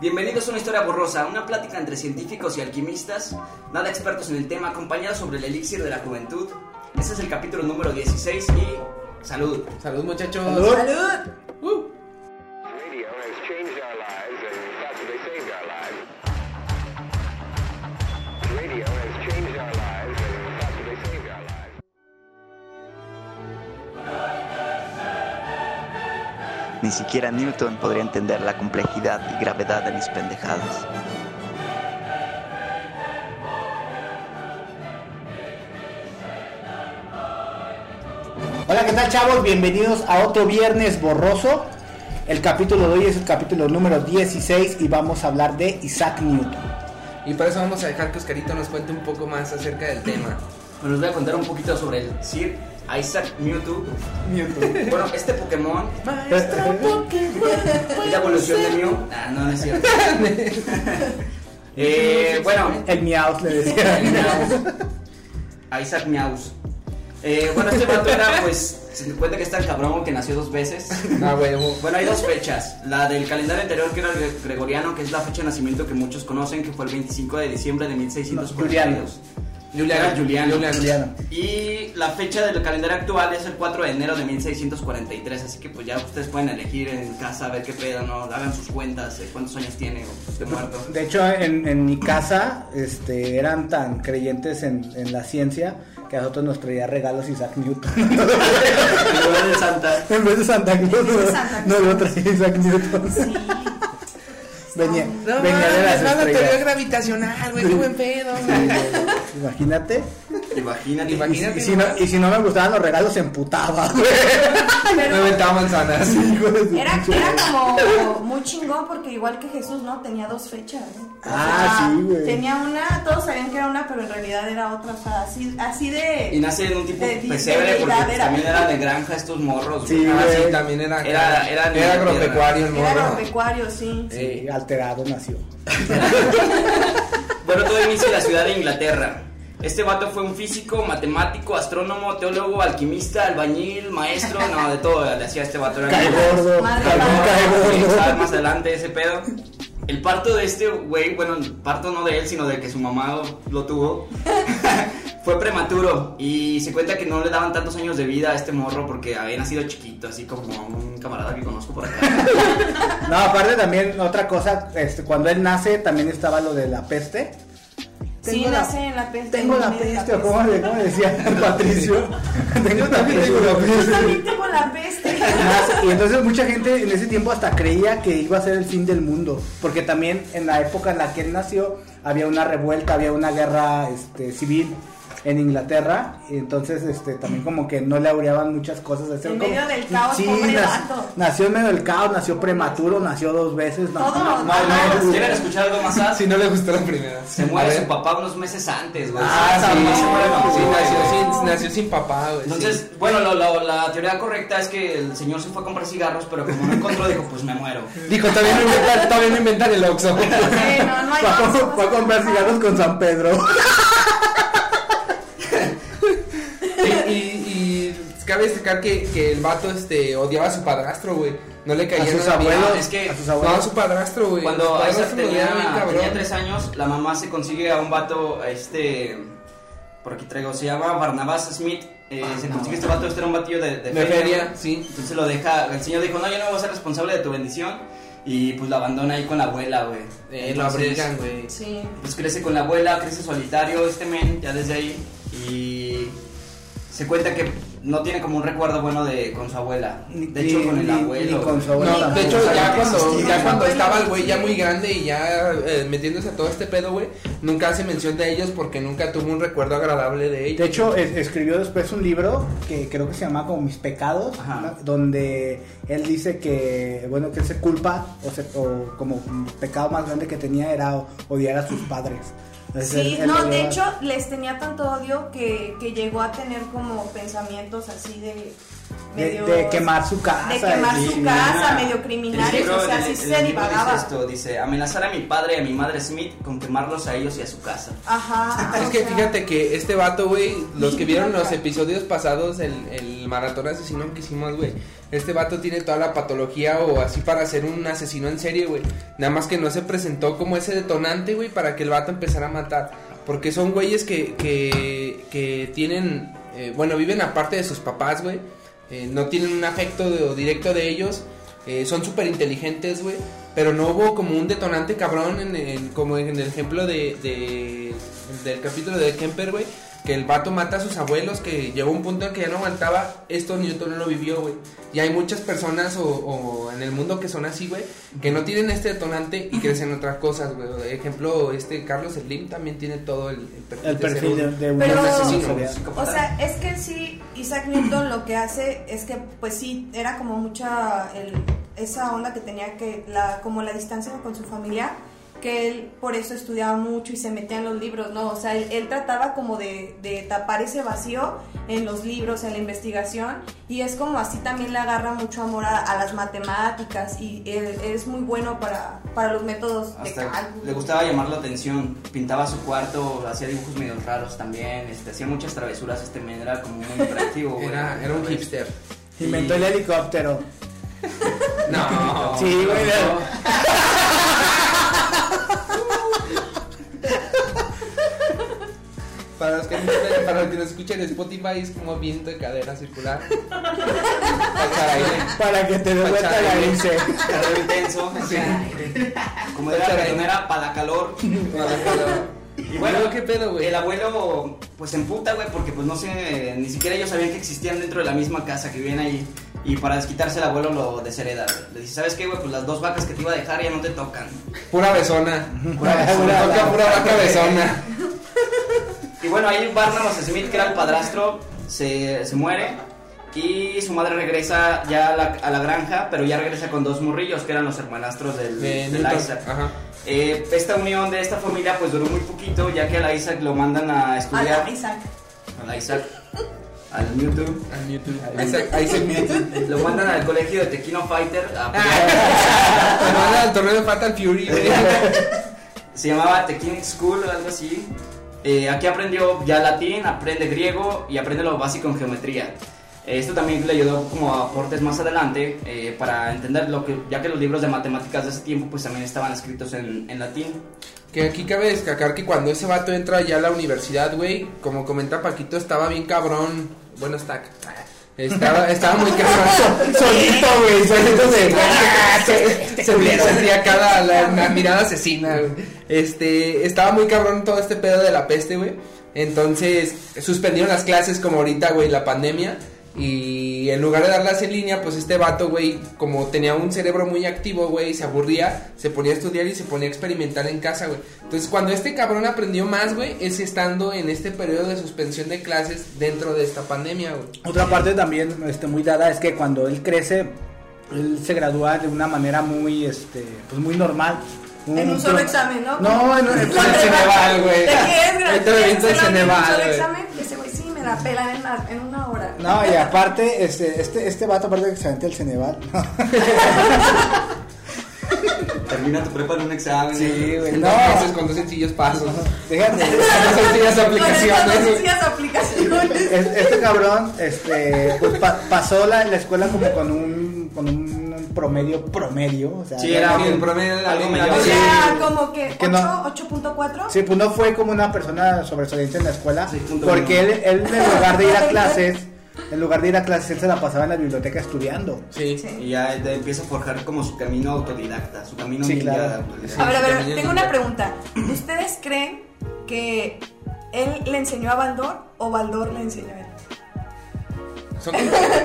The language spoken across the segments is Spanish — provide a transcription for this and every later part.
Bienvenidos a una historia borrosa, una plática entre científicos y alquimistas, nada expertos en el tema, acompañados sobre el elixir de la juventud. Este es el capítulo número 16 y salud. Salud, muchachos. Salud. Uh. Ni siquiera Newton podría entender la complejidad y gravedad de mis pendejadas. Hola, ¿qué tal chavos? Bienvenidos a otro viernes borroso. El capítulo de hoy es el capítulo número 16 y vamos a hablar de Isaac Newton. Y por eso vamos a dejar que Oscarito nos cuente un poco más acerca del tema. Bueno, les voy a contar un poquito sobre el Sir Isaac Mewtwo. Bueno, este Pokémon es la evolución de Mew. Ah, no, no es cierto. eh, bueno, El Miaus le decía. El. A Isaac Meows. Eh, bueno, este vato era, pues, se cuenta que está el cabrón que nació dos veces. Ah, güey. Bueno, hay dos fechas. La del calendario anterior, que era el gre- gregoriano, que es la fecha de nacimiento que muchos conocen, que fue el 25 de diciembre de 1642. Juliano. Era Juliano. Juliano. Y la fecha del calendario actual es el 4 de enero de 1643. Así que, pues, ya ustedes pueden elegir en casa, a ver qué pedo, ¿no? Hagan sus cuentas, de cuántos años tiene o de muerto. De hecho, en, en mi casa este, eran tan creyentes en, en la ciencia que a nosotros nos traía regalos Isaac Newton. En lugar de Santa. en vez de Santa Claus, En vez de Santa no Claus. lo traía Isaac Newton. Sí. Venía, No, venía de las no, la teoría estrellas. gravitacional, güey. Qué buen pedo. Imagínate. Imagínate. Imagínate. Y, y si no, y si no me gustaban los regalos, se emputaba, güey. Me aventaba manzanas. Su Era, era como muy chingón porque igual que Jesús, ¿no? Tenía dos fechas, ¿no? O Ah, sea, sí, güey. Tenía una, todos sabían que era una, pero en realidad era otra, o sea, así, así de... Y nace en un tipo de- de pesebre porque era. también eran de granja estos morros. Sí, güey. Ah, sí, también era. Era- era era agropecuario, el Era agropecuario, sí. Sí, alterado nació. Bueno, todo inicia en la ciudad de Inglaterra. Este vato fue un físico, matemático, astrónomo, teólogo, alquimista, albañil, maestro, no, de todo le hacía este vato. Era Cae gordo, más adelante ese pedo. El parto de este güey, bueno, el parto no de él, sino de que su mamá lo tuvo, fue prematuro. Y se cuenta que no le daban tantos años de vida a este morro porque había nacido chiquito, así como un camarada que conozco por acá. No, aparte también otra cosa, este, cuando él nace también estaba lo de la peste. Sí, Tengo la- nace en la peste. Tengo en la peste, o como le, cómo le decía Patricio. tengo también tengo la Yo peste. también tengo la peste. Nace- Y entonces mucha gente en ese tiempo hasta creía que iba a ser el fin del mundo, porque también en la época en la que él nació había una revuelta, había una guerra este, civil en Inglaterra, y entonces este también como que no le aureaban muchas cosas. En como- medio del caos, sí, pobre nac- vato. nació en medio del caos, nació prematuro, nació dos veces. No, Todo, no, no, ¿Quieren escuchar algo más? Si no le gustó la primera. Se muere su papá unos meses antes, güey. Ah, Se sí, muere sí, nació sin, nació sin papá, güey. Entonces, sí. bueno, lo- lo- la teoría correcta es que el señor se fue a comprar cigarros, pero como no encontró, dijo, pues me muero. Dijo, todavía no inventan, todavía no inventan el Oxxo. Sí, no, no hay a comprar cigarros con San Pedro. y, y, y cabe destacar que, que el vato este, odiaba a su padrastro, güey. No le caía A sus abuelos. es que a sus No, a abuelos. su padrastro, güey. Cuando Isaac lo tenía, tres años, la mamá se consigue a un vato, a este, por aquí traigo, se llama Barnabas Smith. eh, se consigue este vato, este era un batillo de, de De feria, sí. Entonces lo deja, el señor dijo, no, yo no voy a ser responsable de tu bendición. Y pues la abandona ahí con la abuela, güey. Eh, lo abrigan, güey. Sí. Pues crece con la abuela, crece solitario este men, ya desde ahí. Y se cuenta que no tiene como un recuerdo bueno de con su abuela. Ni- De hecho, ni- con el ni- abuelo. ni con su abuela No, de hecho, ya cuando, existía. ya cuando estaba el güey ya muy grande y ya eh, metiéndose a todo este pedo, güey, nunca hace mención de ellos porque nunca tuvo un recuerdo agradable de ellos. De hecho, es- escribió después un libro que creo que se llama como Mis Pecados, donde él dice que, bueno, que él se culpa, o, se- o como pecado más grande que tenía era odiar a sus padres. Sí, no, de hecho les tenía tanto odio que, que llegó a tener como pensamientos así de de, medio de quemar su casa. de quemar su y- casa, medio criminales, o sea, así se divagaba. Dice esto, dice, amenazar a mi padre y a mi madre Smith con quemarlos a ellos y a su casa. Ajá. Es que sea, fíjate que este vato, güey, los que vieron los episodios pasados, el, el maratón asesino que hicimos, güey. Este vato tiene toda la patología o así para ser un asesino en serie, güey. Nada más que no se presentó como ese detonante, güey, para que el vato empezara a matar. Porque son güeyes que, que, tienen, eh, bueno, viven aparte de sus papás, güey. Eh, no tienen un afecto directo de ellos. eh, son súper inteligentes, güey. Pero no hubo como un detonante cabrón en, como en el ejemplo de, de- del capítulo de Kemper, güey. Que el vato mata a sus abuelos, que llegó un punto en que ya no aguantaba. Esto Newton no lo vivió, güey. Y hay muchas personas o, o en el mundo que son así, güey, que no tienen este detonante y crecen otras cosas, güey. Por ejemplo, este Carlos Slim también tiene todo el, el perfil, El de perfil de, un- de un Pero- asesino. O sea, es que sí, Isaac Newton lo que hace es que, pues sí, era como mucha el- esa onda que tenía que, la, como la distancia con su familia, que él por eso estudiaba mucho y se metía en los libros, ¿no? O sea, él, él trataba como de, de tapar ese vacío en los libros, en la investigación, y es como así también le agarra mucho amor a, a las matemáticas y él, es muy bueno para, para los métodos de Hasta cálculo. le gustaba llamar la atención, pintaba su cuarto, hacía dibujos medio raros también, este, hacía muchas travesuras, este men era como muy interactivo, güey. Era, era un hipster. Inventó el helicóptero. No. Sí, güey. Para los que no, para los que nos escuchan en Spotify es como viento de cadera circular. Para aire. Para que te dé vuelta la hélice. Calor intenso, Sí. como era Pachá, era para calor. Y bueno, ¿qué pedo, güey? El abuelo pues se emputa, güey, porque pues no sé, ni siquiera ellos sabían que existían dentro de la misma casa, que vivían ahí. Y para desquitarse el abuelo lo deshereda. güey. Le dice, ¿sabes qué, güey? Pues las dos vacas que te iba a dejar ya no te tocan. Pura besona. Pura besona. toca pura vaca besona. Y bueno, ahí Barnabas Smith, que era el padrastro, se, se muere. Y su madre regresa ya a la, a la granja, pero ya regresa con dos morrillos, que eran los hermanastros del, De del Newton. Isaac. Ajá. Eh, esta unión de esta familia pues duró muy poquito, ya que a la Isaac lo mandan a A estudiar. la Isaac. A la Isaac. Al Newton. Al YouTube. Isaac, Isaac Newton. Lo mandan al colegio de Tequino Fighter. a pelear. Me manda al torneo de Fatal Fury. Se llamaba Tequinic School o algo así. Eh, aquí aprendió ya latín, aprende griego y aprende lo básico en geometría. Eh, Esto también le ayudó como aportes más adelante eh, para entender lo que, ya que los libros de matemáticas de ese tiempo pues también estaban escritos en, en latín. Que aquí cabe destacar que cuando ese vato entra ya a la universidad, güey, como comenta Paquito, estaba bien cabrón. Bueno, está. Estaba, estaba muy cabrón. Solito, güey. Solito se. se, se sentía cada la, la mirada asesina, güey. Este. Estaba muy cabrón todo este pedo de la peste, güey. Entonces, suspendieron las clases como ahorita, güey, la pandemia. Y en lugar de darlas en línea, pues este vato, güey, como tenía un cerebro muy activo, güey, se aburría, se ponía a estudiar y se ponía a experimentar en casa, güey. Entonces, cuando este cabrón aprendió más, güey, es estando en este periodo de suspensión de clases dentro de esta pandemia, güey. Otra parte también este, muy dada es que cuando él crece, él se gradúa de una manera muy, este, pues muy normal. En un solo examen, ¿no? No, en un El Ceneval, güey. ¿De qué es ¿Se el güey. examen? Ese güey sí me la pela en, la- en una hora. No, y aparte, este, este, este vato, aparte de que se aventa el Ceneval. Termina tu prepa en un examen. Sí, güey. No, dos meses con dos sencillos pasos. déjate. Dos sencillas Con aplicaciones, dos güey. sencillas aplicaciones. Es- Este cabrón, este, pues pa- pasó la, la escuela como con un, con un promedio promedio, o sea, Sí, era Sí, un- el promedio de la algo medio. O sea, como que Que no. 8, 8.4. Sí, pues no fue como una persona sobresaliente en la escuela, Sí, punto porque él, él en lugar de ir a clases, en lugar de ir a clases, él se la pasaba en la biblioteca estudiando. Sí. Sí. Y ya empieza a forjar como su camino autodidacta, su camino Sí, claro. de autodidacta. A ver, a ver, tengo una pregunta. ¿Ustedes creen que él le enseñó a Baldor o Baldor le enseñó a él? Son,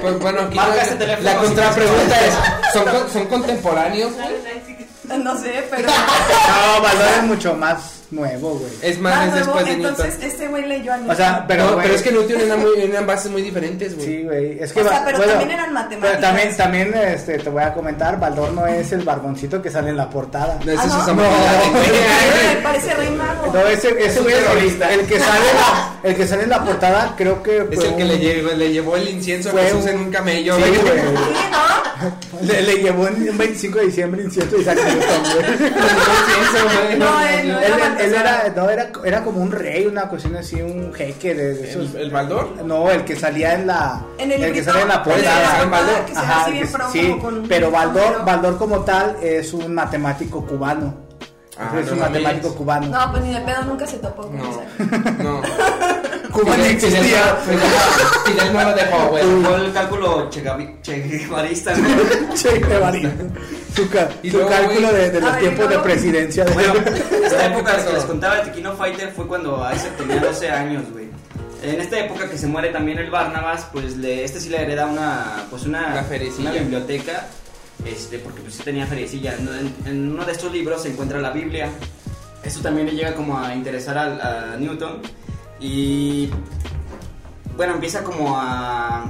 pues, bueno, aquí Marca la, teléfono la si contrapregunta es, ¿son, ¿son contemporáneos? No sé, pero. No, Valor es mucho más nuevo, güey. Es más, Ah, es nuevo, después de entonces Newton. este güey leyó a Newton. O sea, Pero, pero, es que Newton era muy, eran bases muy diferentes, güey. Sí, güey. Es que O sea, va- pero bueno, también eran matemáticas. Pero también, también este, te voy a comentar, Baldor no es el barboncito que sale en la portada. No, ese Ah, es ¿no? Parece rey mago. No, ese, ese un güey es el, terrorista. el que sale en la, el que sale en la portada, creo que Es el que un- le llevó, le llevó el incienso a Fue Jesús un- en un camello, Sí, güey. ¿no? Le, le llevó en un 25 de diciembre incienso y. Con el incienso, güey. No, él no Él, era él- no, era, era como un rey, una cuestión así, un jeque de, de esos. ¿El, el Baldor? No, el que salía en la. En el que salía en la portada. el Baldor, que- pro, sí, pero Baldor. Baldor como tal es un matemático cubano. Ah, es no un mames. matemático cubano. No, pues ni de pedo nunca se topó con No, esa. no. Cubano Fidel- existía. Fidel- Fidel- Fidel no lo dejó, güey. Fue el cálculo cheguevarista, ¿no? Che Guevara. Su, ca- Y su luego, cálculo de, de los tiempos de presidencia. De... Bueno, esta época que les contaba de Tequino Fighter fue cuando Isaac tenía 12 años, güey. En esta época que se muere también el Barnabas, pues le, este sí le hereda una, pues una, Una una biblioteca, este, porque pues sí tenía feriecilla. En, en- uno de estos libros se encuentra la Biblia. Eso también le llega como a interesar a, Newton y bueno, empieza como a,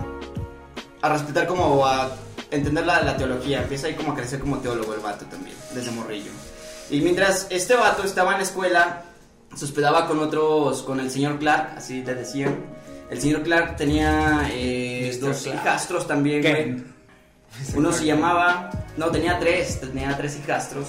a respetar como a entender la, la teología, empieza ahí como a crecer como teólogo el vato también, desde morrillo. Y mientras este vato estaba en la escuela, se hospedaba con otros, con el señor Clark, así le decían. El señor Clark tenía eh, dos Clark. hijastros también, güey. Uno se llamaba, no, tenía tres, tenía tres hijastros.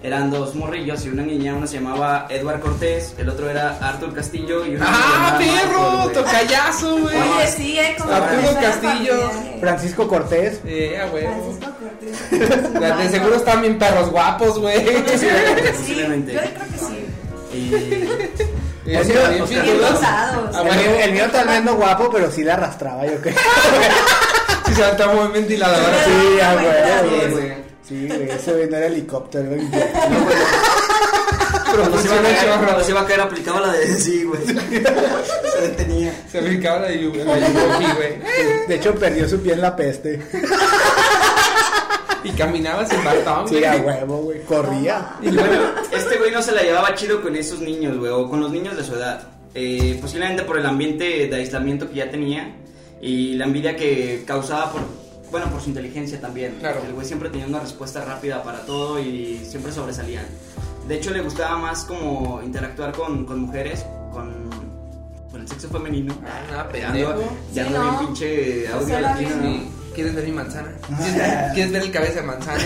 Eran dos morrillos y una niña, uno se llamaba Edward Cortés, el otro era Arthur Castillo y uno se ¡Ah, llamaba perro! güey. ¡Tocayazo, güey! Oye, sí, eh, como Arturo Castillo. familia, Francisco Cortés. Eh, a huevo. Francisco Cortés. De, de seguro están bien perros guapos, güey. Sí, Posiblemente. yo creo que sí. Y. Ah, el mío tal vez no guapo, pero sí la arrastraba, yo creo. Sí, se está muy ventilador. Sí, a Cuéntanos. huevo, Sí, güey. güey. Sí, güey, ese güey no era helicóptero, güey. Pero Cuando se, iba a funciona caer, chorro. cuando se iba a caer aplicaba la de sí, güey. Se detenía. Se brincaba la de la Yugoki, güey. De hecho, perdió su pie en la peste. Y caminaba sin bastón, Sí, a huevo, güey. Corría. Y bueno, este güey no se la llevaba chido con esos niños, güey, o con los niños de su edad. Eh, posiblemente por el ambiente de aislamiento que ya tenía y la envidia que causaba por, bueno, por su inteligencia también. Claro. El güey siempre tenía una respuesta rápida para todo y siempre sobresalía. De hecho, le gustaba más como interactuar con, con mujeres, con, con el sexo femenino. Ah, Ya pendejo. ya Sí, ¿no? bien pinche audio latino. ¿Quieres ver mi manzana? ¿Quieres, ver el cabeza de manzana?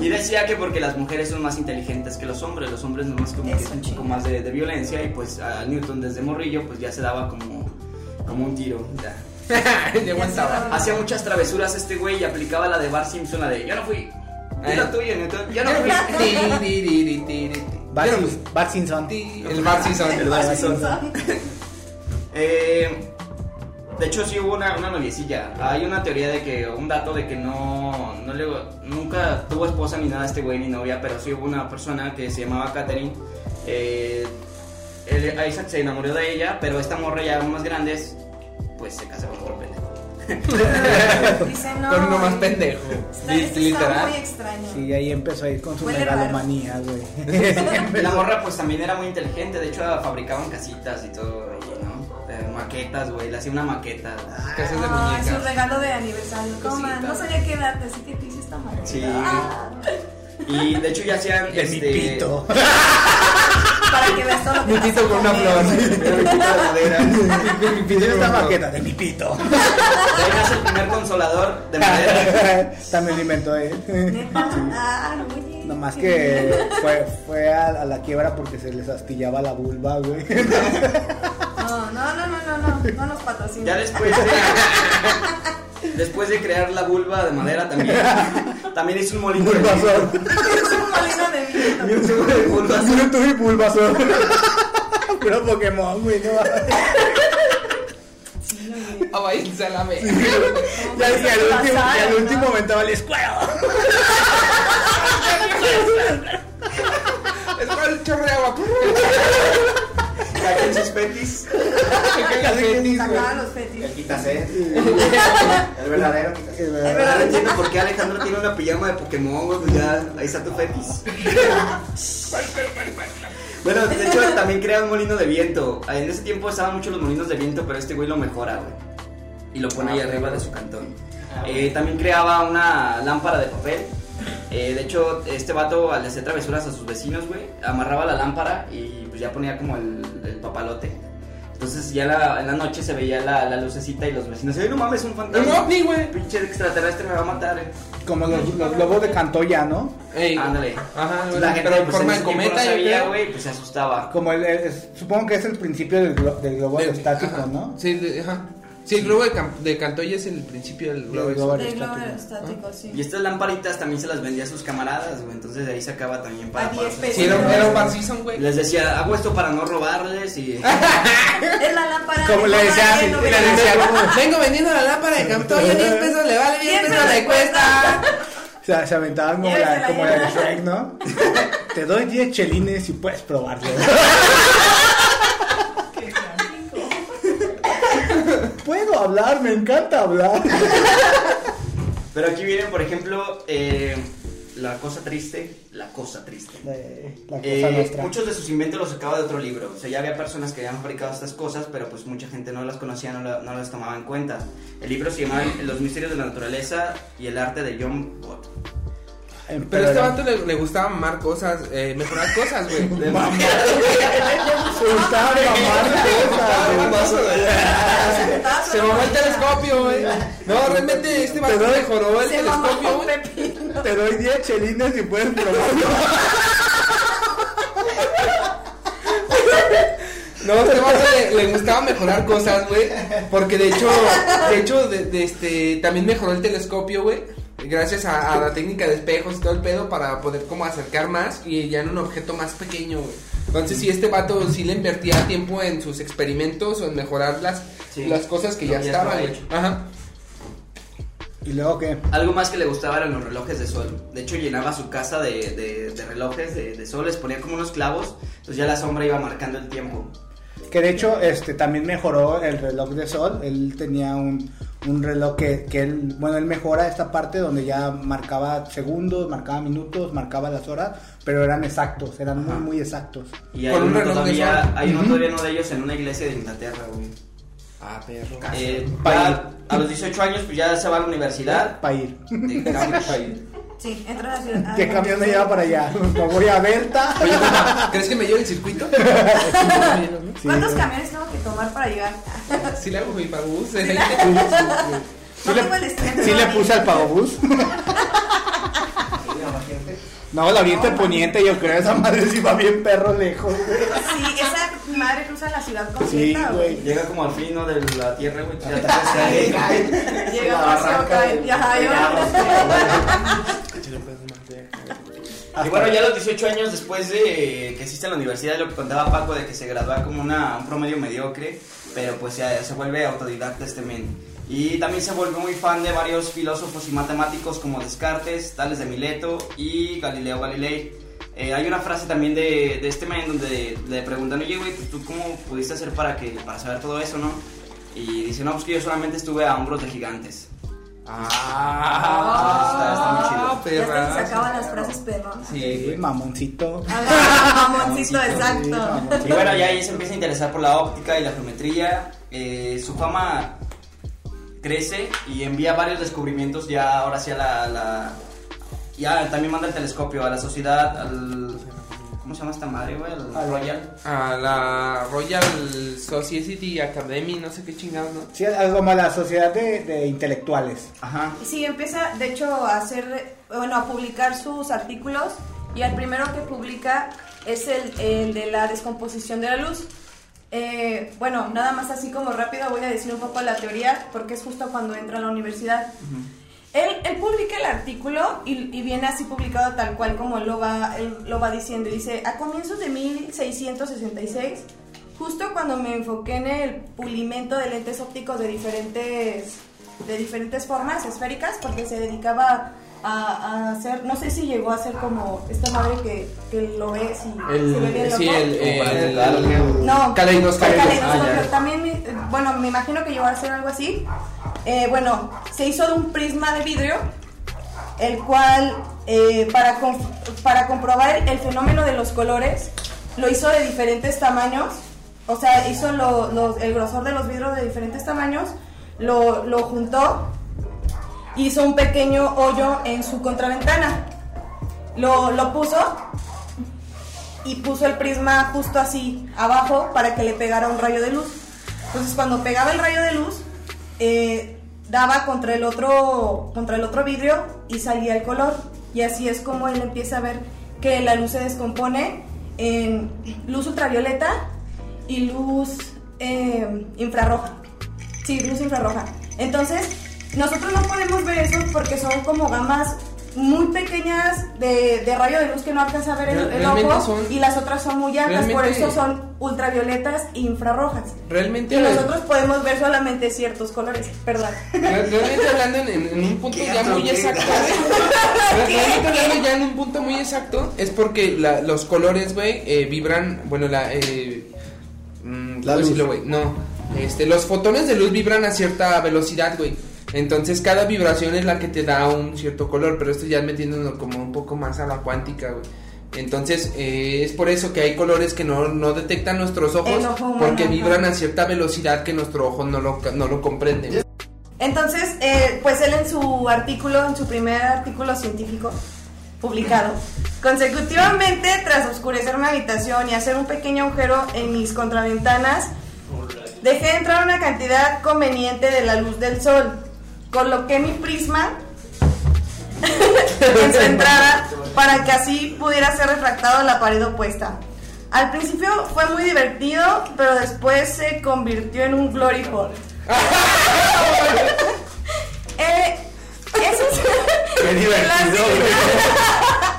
Y decía que porque las mujeres son más inteligentes que los hombres, los hombres nomás como que Eso, es un chinga. más de, de violencia y pues a Newton desde morrillo pues ya se daba como, como un tiro. ya. Ya aguantaba. Hacía muchas travesuras este güey y aplicaba la de Bar Simpson, la de yo no fui. Es la tuya, Newton. Yo no fui. Yo no Sim- Bart Simpson. fui. El Bar Simpson. El Bar Bart Simpson. Eh, de hecho sí hubo una, una noviecilla. Hay una teoría de que, un dato de que no, no le, nunca tuvo esposa ni nada este güey ni novia, pero sí hubo una persona que se llamaba Katherine. Eh, el- Isaac se enamoró de ella, pero esta morra ya más grandes, pues se casa con otro pendejo. Dice no. Con uno más pendejo. Está, está Literal. muy extraño. Sí, ahí empezó a ir con su megalomanía, güey. La morra pues también era muy inteligente, de hecho fabricaban casitas y todo, ahí, ¿no? Eh, maquetas, güey, le hacía una maqueta. Casas de Ah, su muñecas. regalo de aniversario. Toma, Cosita. no sabía qué darte, así que te hice esta madre. Sí. Ah, Y de hecho ya hacían... De mi este, pito. para que veas todo lo que Mi pito con una flor. Mi pito de madera. Mi pito Tiene esta maqueta de mi pito. De ahí nace el primer consolador de madera. También lo inventó él. Ah, oye. Nomás que fue, fue a, a la quiebra porque se les astillaba la vulva, güey. No, no, no, no, no, no, no nos patrocina. Ya después de... Después de crear la vulva de madera también, también hizo un molino viento. Es un molino de. Y un tubo de. Mewtwo y Bulbasaur. Puro Pokémon, güey. No mames. Sí, oye. A váyanse a la vez. Ya y al último, y al último momento va la escuela. Es el agua. Saquen sus petis. El. Sacaban los fetis. Quítase. El verdadero quítase. verdad. Ahora entiendo por qué Alejandro tiene una pijama de Pokémon, güey, pues ya, ahí está tu fetis. Bueno, de hecho también crea un molino de viento. En ese tiempo estaban mucho los molinos de viento, pero este güey lo mejora, güey. Y lo pone ahí arriba de su cantón. Eh, también creaba una lámpara de papel. Eh, de hecho, este vato al hacer travesuras a sus vecinos, güey, amarraba la lámpara y pues ya ponía como el, el papalote. Entonces ya la- en la noche se veía la, la lucecita y los vecinos, ¡ay, no mames, un fantasma! Un ovni, güey. Pinche extraterrestre me va a matar. eh". Como los, los lobos de Cantoya, ¿no? Ey. Ándale. Ajá, Entonces, bueno, pero en pues, forma ese de cometa, no sabía, güey, pues se asustaba. Como el, supongo que es el principio del, glo- del globo De- aerostático, ajá. ¿no? Sí, de- ajá. Sí, el globo de, de Cantoya es el principio del globo. Globo aerostático. sí. Y estas lamparitas también se las vendía a sus camaradas, güey. Entonces de ahí sacaba también para. A 10 para sus- pesos. Sí, era, un- era un bar season, güey. Les decía, hago esto para no robarles y. Es la lámpara. Como de le decía- de le decía- Vengo vendiendo la lámpara de Cantoya, 10 pesos le vale, 10 pesos le cuesta. O sea, se aventaban como la, como la de. Shrek, ¿no? Te doy 10 chelines y puedes probarlo. Puedo hablar, me encanta hablar. Pero aquí vienen, por ejemplo, eh, la cosa triste. La cosa triste. Eh, La cosa Eh, nuestra. muchos de sus inventos los sacaba de otro libro. O sea, ya había personas que habían fabricado estas cosas, pero pues mucha gente no las conocía, no, la- no las tomaba en cuenta. El libro se llamaba Los misterios de la naturaleza y el arte de John Bott. Pero a este vato le, le gustaba mamar cosas, eh, mejorar cosas, güey. Mamar. Se gustaba mamar cosas. Se mamó el telescopio, güey. No, realmente este vato Te doy- mejoró el Se telescopio, güey. Te doy 10 chelines y puedes probarlo. No, a este vato le, le gustaba mejorar cosas, güey. Porque de hecho, de hecho, de, de este, también mejoró el telescopio, güey. Gracias a, a la técnica de espejos y todo el pedo para poder como acercar más y ya en un objeto más pequeño, güey. Entonces, si este vato sí le invertía tiempo en sus experimentos o en mejorar las, Sí. las cosas que ya estaban, güey. Ajá. ¿Y luego qué? Algo más que le gustaba eran los relojes de sol. De hecho, llenaba su casa de, de- de relojes de, de sol, les ponía como unos clavos, entonces ya la sombra iba marcando el tiempo. Que de hecho este también mejoró el reloj de sol. Él tenía un, un reloj que, que él, bueno, él mejora esta parte donde ya marcaba segundos, marcaba minutos, marcaba las horas, pero eran exactos, eran muy, Ajá. muy exactos. Y hay Con un uno, reloj de todavía, sol. hay uno todavía uno de ellos en una iglesia de Inglaterra, güey. Ah, perro. Eh, Pa' ya a los 18 años, pues ya se va a la universidad. Para ir. De Cambridge. Sí, entra a la ciudad. ¿Qué camión me lleva para allá? Me voy a Berta. Oye, ¿crees que me lleve el circuito? Sí, ¿Cuántos camiones tengo que tomar para llegar? Sí le hago mi eh. la- Sí No le- le puse al pagobús. No, la oriente poniente, yo creo esa madre sí va bien perro lejos, güey. Sí, esa madre cruza la ciudad Sí, completa, güey. Llega como al fin, ¿no? De la tierra, güey. Ya te. Llega La más barranca, ya, Y bueno, ya a los 18 años después de que existe la universidad, lo que contaba Paco de que se gradúa como una, un promedio mediocre, pero pues se, se vuelve autodidacta este men. Y también se vuelve muy fan de varios filósofos y matemáticos como Descartes, Tales de Mileto y Galileo Galilei. Eh, hay una frase también de, de este men donde le preguntan, oye, güey, pues tú cómo pudiste hacer para, que, para saber todo eso, ¿no? Y dice, no, pues que yo solamente estuve a hombros de gigantes. Ah, Está- está muy chido. Ya hasta perra. se sacaban las frases perronas. Sí, mamoncito. Ah, Mamoncito, Sí, exacto. mamoncito. Y bueno, ya ahí se empieza a interesar por la óptica y la geometría. Eh, su fama crece y envía varios descubrimientos ya ahora sí a la, la- ya también manda el telescopio a la sociedad, al... ¿Cómo se llama esta madre, güey? Al Al- Royal. A la Royal Society Academy, no sé qué chingados, ¿no? Sí, algo como la sociedad de, de intelectuales. Ajá. Y Sí, empieza de hecho a hacer, bueno, a publicar sus artículos y el primero que publica es el, el de la descomposición de la luz. Eh, bueno, nada más así como rápido voy a decir un poco la teoría porque es justo cuando entra a la universidad. Él, él publica el artículo y, y viene así publicado tal cual como él lo va, él lo va diciendo. Dice, a comienzos de 1666, justo cuando me enfoqué en el pulimento de lentes ópticos de diferentes, de diferentes formas esféricas, porque se dedicaba a, a hacer, no sé si llegó a hacer como esta madre que, que lo ves y El, se ve bien sí, loco. el, el- enfocar, ¿o No, Caleidoscopio. el caleidoscopio. Ah. También, bueno, me imagino que llegó a hacer algo así. Eh, bueno, se hizo de un prisma de vidrio, el cual, eh, para, para comprobar el fenómeno de los colores, lo hizo de diferentes tamaños. O sea, hizo lo- lo- el grosor de los vidrios de diferentes tamaños, lo, lo juntó, hizo un pequeño hoyo en su contraventana. Lo, lo puso y puso el prisma justo así abajo para que le pegara un rayo de luz. Entonces cuando pegaba el rayo de luz, eh, daba contra el otro contra el otro vidrio y salía el color. Y así es como él empieza a ver que la luz se descompone en luz ultravioleta y luz eh, infrarroja. Sí, luz infrarroja. Entonces, nosotros no podemos ver eso porque son como gamas muy pequeñas de, de rayo de luz que no alcanza a ver el, ojo son- y las otras son muy altas, por eso son ultravioletas e infrarrojas. Realmente, Y nosotros podemos ver solamente ciertos colores, perdón. Re- Realmente hablando en, un punto ya muy exacto. Re- Realmente hablando ya en un punto muy exacto, es porque la- los colores, güey, eh, vibran, bueno, la... Eh, mm, La ¿cómo luz. decirlo, güey? No, este, los fotones de luz vibran a cierta velocidad, güey. Entonces cada vibración es la que te da un cierto color, pero esto ya es metiéndonos como un poco más a la cuántica, güey. Entonces eh, es por eso que hay colores que no, no detectan nuestros ojos ojo porque vibran a cierta velocidad que nuestro ojo no lo, no lo comprende. Entonces, eh, pues él en su artículo, en su primer artículo científico publicado, consecutivamente, tras oscurecer mi habitación y hacer un pequeño agujero en mis contraventanas, dejé entrar una cantidad conveniente de la luz del sol. Coloqué mi prisma en su entrada para que así pudiera ser refractado a la pared opuesta. Al principio fue muy divertido, pero después se convirtió en un glory hole. eh, eso es... Qué divertido,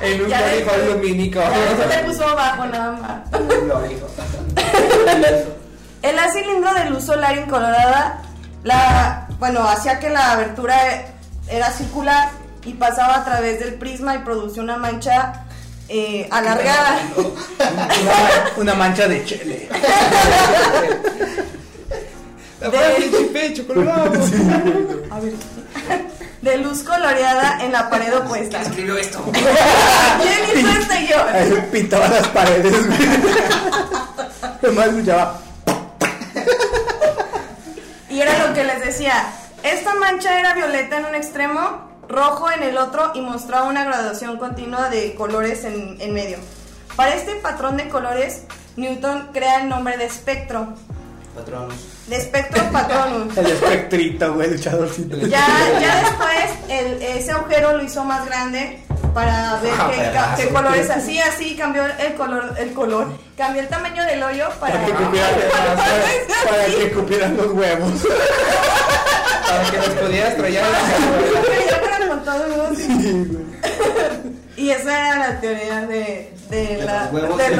En un ves. código lumínico. Eso le puso abajo nada más. El cilindro de luz solar incolorada, la, bueno, hacía que la abertura era circular y pasaba a través del prisma y producía una mancha eh, alargada. Una, una mancha de chile. A ver. De luz coloreada en la pared opuesta. Escribió esto. ¿Quién hizo este yo? Ahí Pintaba las paredes, güey. Nomás escuchaba. Y era lo que les decía. Esta mancha era violeta en un extremo, rojo en el otro y mostraba una graduación continua de colores en, en medio. Para este patrón de colores, Newton crea el nombre de espectro. Patronos. De espectro patronus. El espectrito, güey, luchadorcito. Ya, ya después el- ese agujero lo hizo más grande para ver Ah, qué, qué colores así, así cambió el color, el color, cambió el tamaño del hoyo para, Para que cupieran, para, para que cupieran los huevos. Para que los pudieras con todo sí. Y esa era la teoría de, de De la los huevos. de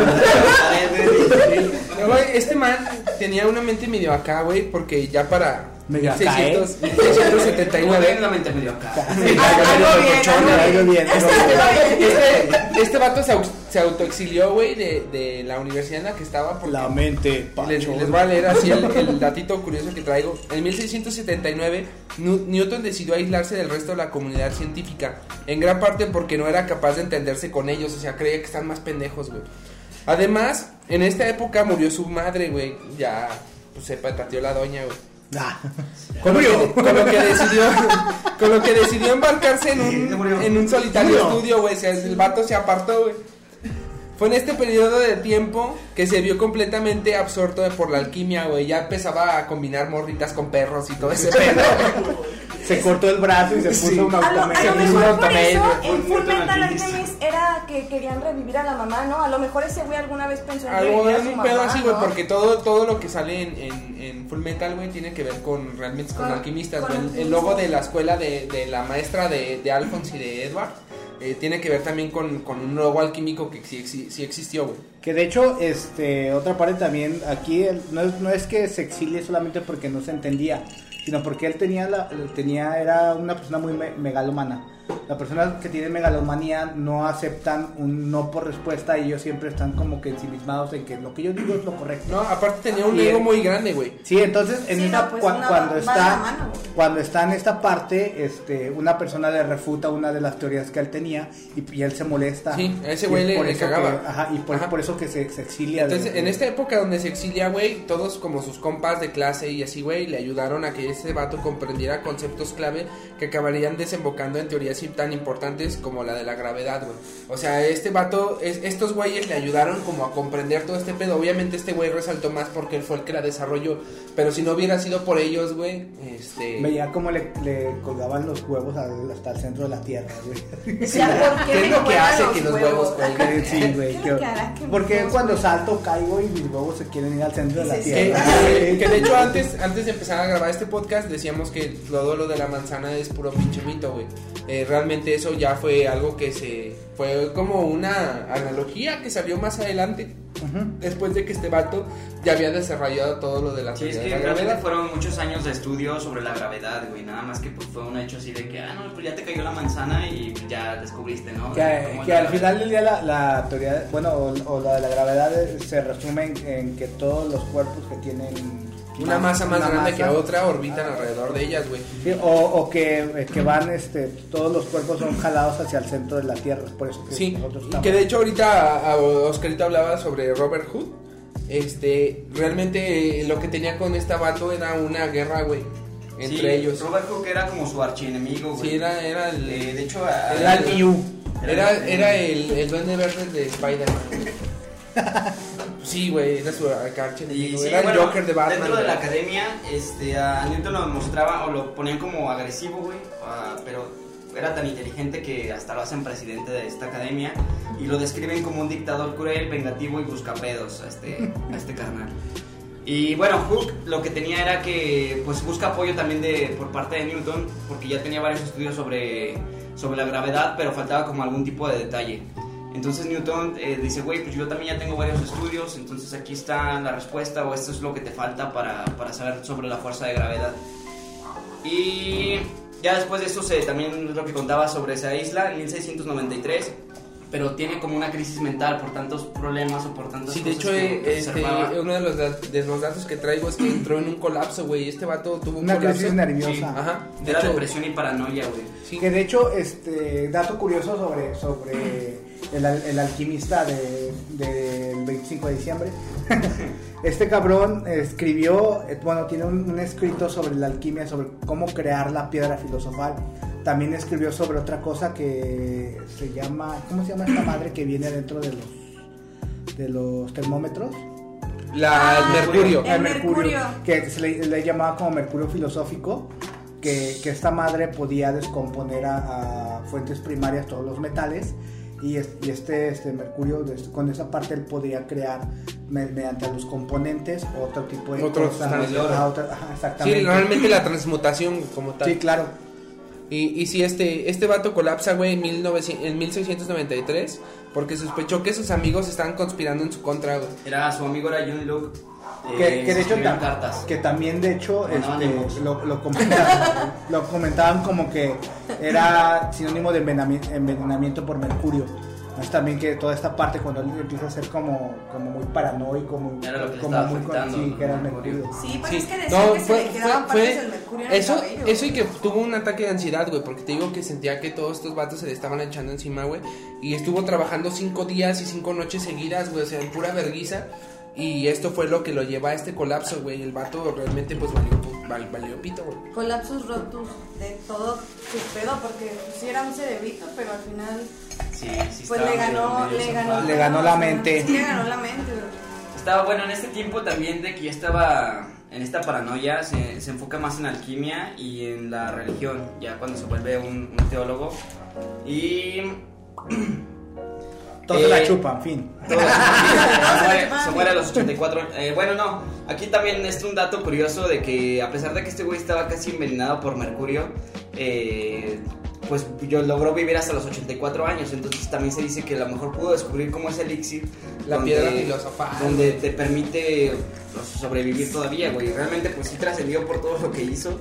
los- este man tenía una mente medio acá, güey, porque ya para Medio acá, ¿eh? 1600, Como 1679 ven la mente medio acá. Este, vato se, se autoexilió, güey, de, de la universidad en la que estaba. Porque La mente, les, les voy a leer así el, el datito curioso que traigo. En 1679, Nu- Newton decidió aislarse del resto de la comunidad científica. En gran parte porque no era capaz de entenderse con ellos. O sea, creía que están más pendejos, güey. Además, en esta época murió su madre, güey. Ya, pues se patateó la doña, güey. Ah. Con lo, que, con lo que decidió con lo que decidió embarcarse en un, murió. en un solitario Murió. estudio, güey. O sea, el vato se apartó, güey. Fue en este periodo de tiempo que se vio completamente absorto por la alquimia, güey. Ya empezaba a combinar morritas con perros y todo ese pedo. Se cortó el brazo y se puso Sí. un A lo, a lo mejor por eso en Full Metal Alchemist. Era que querían revivir a la mamá, ¿no? A lo mejor ese güey alguna vez pensó en Algo revivir a su un pedo así, güey, ¿no? porque todo, todo lo que sale en, en, en Full Metal, güey, tiene que ver con realmente con, Con- alquimistas, con. El- logo de la escuela de, de la maestra de, de Alphonse y de Edward eh, tiene que ver también con, un logo alquímico que sí, exi- sí existió. Que de hecho, este, otra parte también, aquí no es, que se exilie solamente porque no se entendía, sino porque él tenía, la, tenía era una persona muy me- megalómana. Las personas que tienen megalomanía no aceptan un no por respuesta y ellos siempre están como que ensimismados en que lo que yo digo es lo correcto. No, aparte tenía un Y ego muy grande, güey. Sí, entonces en Sí, esta, no, pues, una- cuando está mano, cuando está en esta parte, este, una persona le refuta una de las teorías que él tenía y, y él se molesta. Sí, a ese Y güey le- le cagaba. que- ajá, y por, Ajá. por eso que se, se exilia. de- Entonces, en esta época donde se exilia, güey, todos como sus compas de clase y así, güey, le ayudaron a que ese vato comprendiera conceptos clave que acabarían desembocando en teorías así tan importantes como la de la gravedad, güey. O sea, este vato, es- estos güeyes le ayudaron como a comprender todo este pedo. Obviamente este güey resaltó más porque él fue el que la desarrolló, pero si no hubiera sido por ellos, güey, este... Veía cómo le, le colgaban los huevos al- hasta el centro de la tierra, güey. ¿por ¿Qué es lo que hace que los huevos cuelguen? Sí, güey. ¿Qué es que- lo que hará que mis Porque cuando salto caigo y mis huevos se quieren ir al centro de la Sí, sí, Que, tierra. que- que de hecho antes, antes de empezar a grabar este podcast decíamos que todo lo de la manzana es puro pinche mito, güey. Eh, realmente eso ya fue algo que se... Fue como una analogía que salió más adelante. Después de que este vato ya había desarrollado todo lo de la Sí, es teoría que de la realmente gravedad. fueron muchos años de estudio sobre la gravedad, güey. Nada más que pues, fue un hecho así de que, ah, no, pues ya te cayó la manzana y ya descubriste, ¿no? Que, que al final del día la, la teoría, bueno, o, o la de la gravedad eh, se resume en, en que todos los cuerpos que tienen Una masa más una grande que otra orbitan alrededor de ellas, güey. Sí, o, o que, eh, que van, este, todos los cuerpos son jalados hacia el centro de la Tierra, por eso que Sí, nosotros y estamos- que de hecho ahorita a- a Oscarito hablaba sobre Robert Hood. Este, realmente eh, lo que tenía con esta vato era una guerra, güey, entre Sí, ellos. Robert Hooke era como su archienemigo, güey. Sí, era, era el... Eh, de hecho, Era el Mew. Era, era el, el duende verde de Spider-Man. Sí, güey, era su. Y sí, era el bueno, Joker de Batman. Dentro de la academia, este, a Newton lo mostraba o lo ponían como agresivo, güey. ah, pero era tan inteligente que hasta lo hacen presidente de esta academia. Y lo describen como un dictador cruel, vengativo y buscapedos a este, a este carnal. Y bueno, Hook lo que tenía era que pues busca apoyo también de, por parte de Newton, porque ya tenía varios estudios sobre, sobre la gravedad, pero faltaba como algún tipo de detalle. Entonces Newton eh, dice, güey, pues yo también ya tengo varios estudios, entonces aquí está la respuesta o esto es lo que te falta para, para saber sobre la fuerza de gravedad. Y ya después de eso se, también es lo que contaba sobre esa isla en 1693, pero tiene como una crisis mental por tantos problemas o por tantas Sí, de cosas hecho, que- eh, que este, uno de los, de los datos que traigo es que entró en un colapso, güey. Este vato tuvo un Una colapso. crisis nerviosa. Sí, Ajá. De Era hecho, depresión y paranoia, güey. sí. Que de hecho, este dato curioso sobre, sobre el, el alquimista de- del 25 de diciembre. este cabrón escribió, eh, bueno, tiene un, un escrito sobre la alquimia, sobre cómo crear la piedra filosofal. También escribió sobre otra cosa que se llama, ¿cómo se llama esta madre que viene dentro de los de los termómetros? La, el Ah, mercurio. El mercurio. que se le, le llamaba como mercurio filosófico, que, que esta madre podía descomponer a, a fuentes primarias todos los metales y, es- y este, este mercurio, des- con esa parte él podía crear me- mediante los componentes otro tipo de Otro cosas. sustancia. Ajá, otra- ajá, Sí, exactamente. realmente la transmutación como tal. Sí, claro. Y, y si este, este vato colapsa, güey, en, 1900 en 1693, porque sospechó que sus amigos estaban conspirando en su contra, güey. Era su amigo era John Luke. Eh, Que, que de hecho tam- cartas. que también de hecho este, lo, lo comentaban, lo comentaban como que era sinónimo de envenenami- envenenamiento por mercurio es también que toda esta parte cuando él empieza a ser como, como muy paranoico muy, Era lo que como muy con- sí que era el Mercurio. Sí, pues Sí. es que decían No, que fue- se le quedaban fue- partes fue- del mercurio en el Eso, cabello. eso y que tuvo un ataque de ansiedad, güey, porque te digo que sentía que todos estos vatos se le estaban echando encima, güey. Y estuvo trabajando cinco días y cinco noches seguidas, güey, o sea, en pura verguiza. Y esto fue lo que lo lleva a este colapso, güey. El vato realmente, pues, valió, val- valió pito, güey. Colapsos rotos de todo su pedo, porque sí era un cerebrito, pero al final Sí, sí pues estaba le ganó, le ganó. Le ganó la mente. Sí, le ganó la mente. güey. Estaba bueno en este tiempo también de que ya estaba en esta paranoia, se, se enfoca más en alquimia y en la religión, ya cuando se vuelve un, un teólogo. Y. todos Eh, la chupan fin se, muere, Mami. se muere a los 84. Eh, bueno, no, aquí también es un dato curioso de que a pesar de que este güey estaba casi envenenado por mercurio, eh, pues yo logró vivir hasta los 84 años. Entonces también se dice que a lo mejor pudo descubrir cómo es elixir. La piedra filosofal. Donde te permite pues, sobrevivir todavía, güey. Realmente pues sí trascendió por todo lo que hizo.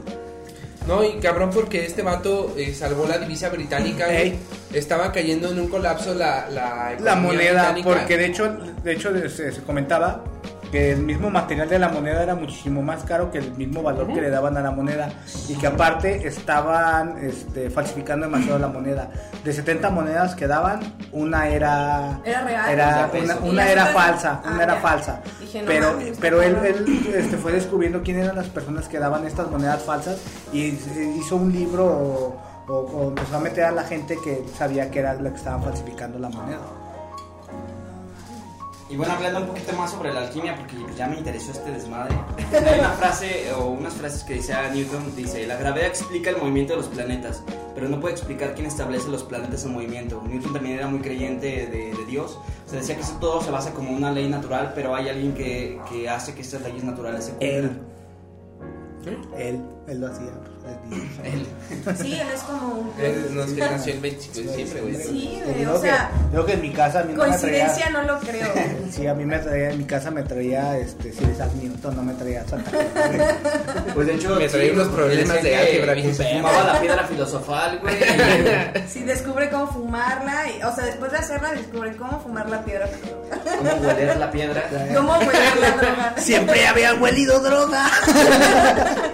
No, y cabrón, porque este vato eh, salvó la divisa británica. Ey. Estaba cayendo en un colapso la, la, la moneda británica. porque de hecho de hecho se, se comentaba que el mismo material de la moneda era muchísimo más caro que el mismo valor que le daban a la moneda y que aparte estaban este, falsificando demasiado la moneda de 70 monedas que daban una era Era real. era O sea, una, Y era falsa una ah, era ya. falsa Dije, no pero pero él, este, fue descubriendo quién eran las personas que daban estas monedas falsas y hizo un libro o, o empezó a meter a la gente que sabía que era lo que estaban falsificando la moneda. Y bueno, hablando un poquito más sobre la alquimia, porque ya me interesó este desmadre. Hay una frase o unas frases que dice a Newton, dice, la gravedad explica el movimiento de los planetas, pero no puede explicar quién establece los planetas en movimiento. Newton también era muy creyente de, de Dios, se decía que eso todo se basa como una ley natural, pero hay alguien que, que hace que estas leyes naturales se cumplan. Él, él lo hacía. Él, Sí, él es como un... él no es que nació el 25 de diciembre, güey. Sí, güey, o que- sea, digo que en mi casa a mí no me coincidencia traía... no lo creo. Sí, a mí me traía, en mi casa me traía, este, Sir Isaac Newton, no me traía Santa Claus. Pues de hecho, Me traía unos problemas de que álgebra bien fumaba la piedra filosofal, güey. Sí, descubre cómo fumarla, y- o sea, después de hacerla, descubre cómo fumar la piedra. Cómo hueler la piedra. Cómo huele la droga. Siempre había huelido droga.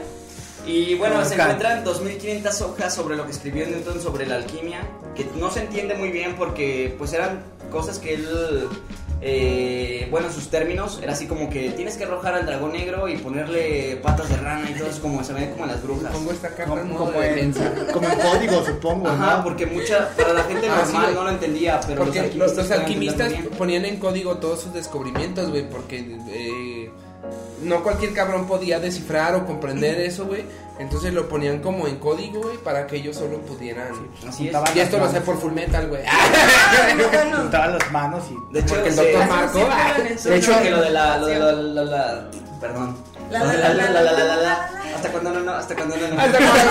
Y bueno, se encuentran 2500 hojas sobre lo que escribió Newton sobre la alquimia, que no se entiende muy bien porque pues eran cosas que él, eh, bueno, sus términos, era así como que tienes que arrojar al dragón negro y ponerle patas de rana y todo eso como se ve como en las brujas. Pongo esta carta Como, como en, defensa. como en código, supongo, Ajá, ¿no? porque mucha, para la gente Ah, sí, normal no lo entendía, pero los alquimistas, los ponían en código todos sus descubrimientos, güey, porque eh, no cualquier cabrón podía descifrar o comprender eso, güey. Entonces lo ponían como en código, güey, para que ellos solo pudieran. Así es. Juntaban Y esto lo sé por Full Metal, güey. Bueno, Juntaban las manos y... De hecho, Porque el doctor Marco. ah. De hecho, Sí. que lo de la, lo de la, la, la- perdón. La, Lo de la, la, la, la, la, la. Hasta cuando no, no, hasta cuando no. Hasta cuando.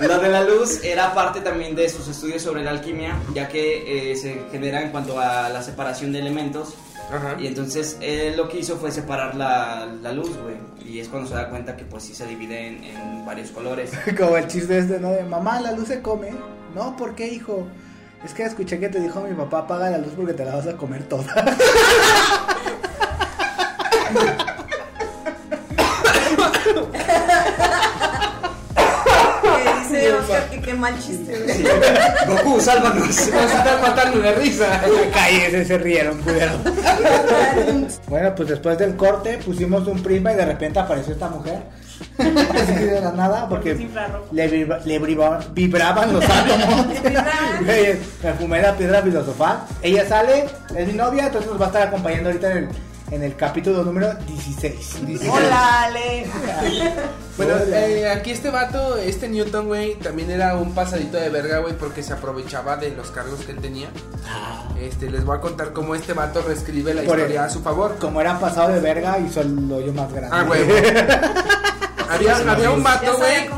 Lo de la luz era parte también de sus estudios sobre la alquimia, ya que eh, se genera en cuanto a la separación de elementos. Ajá. Y entonces él lo que hizo fue separar la, la luz, güey. Y es cuando se da cuenta que pues sí se divide en, en varios colores. Como el chiste este, ¿no? De mamá, la luz se come. No, ¿por qué, hijo? Es que escuché que te dijo mi papá, apaga la luz porque te la vas a comer toda. qué mal chiste, güey. Goku, sálvanos. Nos están matando de risa. Cállese, se rieron, culero. bueno, pues después del corte pusimos un prisma y de repente apareció esta mujer. Así de la nada, porque le, vibra- le vibra- vibraban los átomos. Me fumé la piedra filosofal. Ella sale, es mi novia, entonces nos va a estar acompañando ahorita en el, en el capítulo número 16. Hola, Ale. Bueno, eh, aquí este vato, este Newton, güey, también era un pasadito de verga, güey, porque se aprovechaba de los cargos que él tenía. Este, les voy a contar cómo este vato reescribe la Por historia el- a su favor. Como era pasado de verga, hizo el hoyo más grande. Ah, güey. había, había un vato, güey.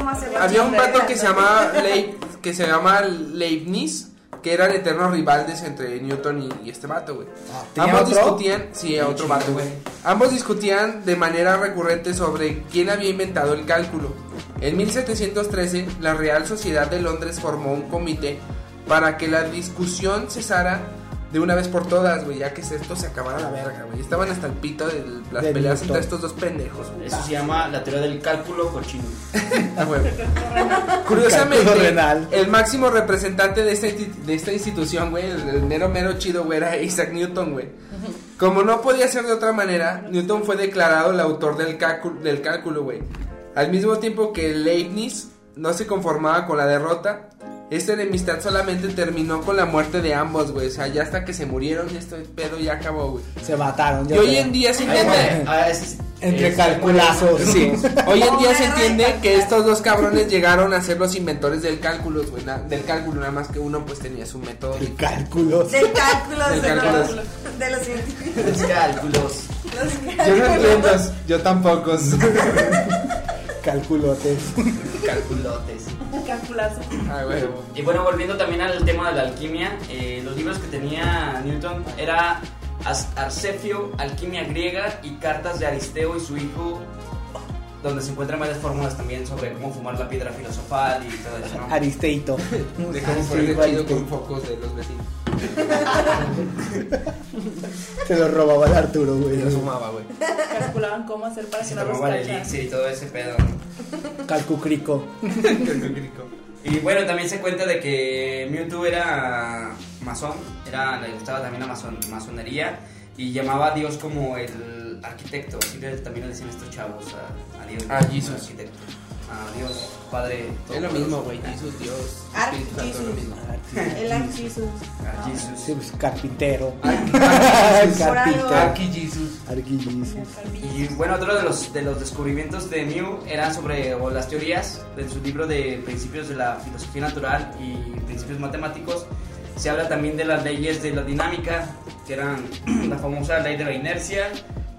Había un vato que se llamaba Leib- que se llama Leibniz, que eran eternos rivales entre Newton y, y este vato, güey. Ah, ¿tenía Ambos otro? discutían, sí, a otro vato, güey. Ambos discutían de manera recurrente sobre quién había inventado el cálculo. En 1713, la Real Sociedad de Londres formó un comité para que la discusión cesara de una vez por todas, güey, ya que esto se acabara la verga, güey. Estaban hasta el pito de las De peleas entre estos dos pendejos. Eso se llama la teoría del cálculo cochino. Ah, Curiosamente, renal. el máximo representante de esta, de esta institución, güey, el, el mero mero chido, güey, era Isaac Newton, güey. Como no podía ser de otra manera, Newton fue declarado el autor del cálculo, del cálculo, güey. Al mismo tiempo que Leibniz no se conformaba con la derrota, esta enemistad solamente terminó con la muerte de ambos, güey. O sea, ya hasta que se murieron, y este pedo ya acabó, güey. Se mataron. Y yo hoy creo. en día se entiende. ah, Entre calculazos. Sí, hoy en día se y entiende que estos dos cabrones llegaron a ser los inventores del cálculo, güey, na- del cálculo, nada más que uno pues tenía su método. El cálculo. Del cálculo Del de cálculo. de los científicos. Los cálculos. Los Yo no cálculos. entiendo, yo tampoco. Calculotes. Calculotes. Calculazo. Ah, güey. Y bueno, volviendo también al tema de la alquimia, eh, los libros que tenía Newton era Arcefio, Alquimia Griega y Cartas de Aristeo y su hijo, donde se encuentran varias fórmulas también sobre cómo fumar la piedra filosofal y todo eso, ¿no? Aristeito. De cómo ponerle chido con focos de los vecinos. Se lo robaba el Arturo, güey. Lo sumaba, güey. calculaban cómo hacer para que no los el elixir y todo ese pedo, ¿no? Calcucrico. Y bueno, también se cuenta de que Mewtwo era masón, era, le gustaba también la mason- masonería y llamaba a Dios como el arquitecto, así que también le decían estos chavos a, a Dios. Ah, como Jesus. arquitecto. a Dios, Padre. Es lo mismo, güey. Jesús, Dios. Arc lo Jesus. mismo. El Arc. A Jesús. Pues, carpintero. Arqui- Carpintero. Arqui Jesus. Y bueno, otro de los, de los descubrimientos de New eran sobre o las teorías de su libro de principios de la filosofía natural y principios matemáticos. Se habla también de las leyes de la dinámica, que eran la famosa ley de la inercia,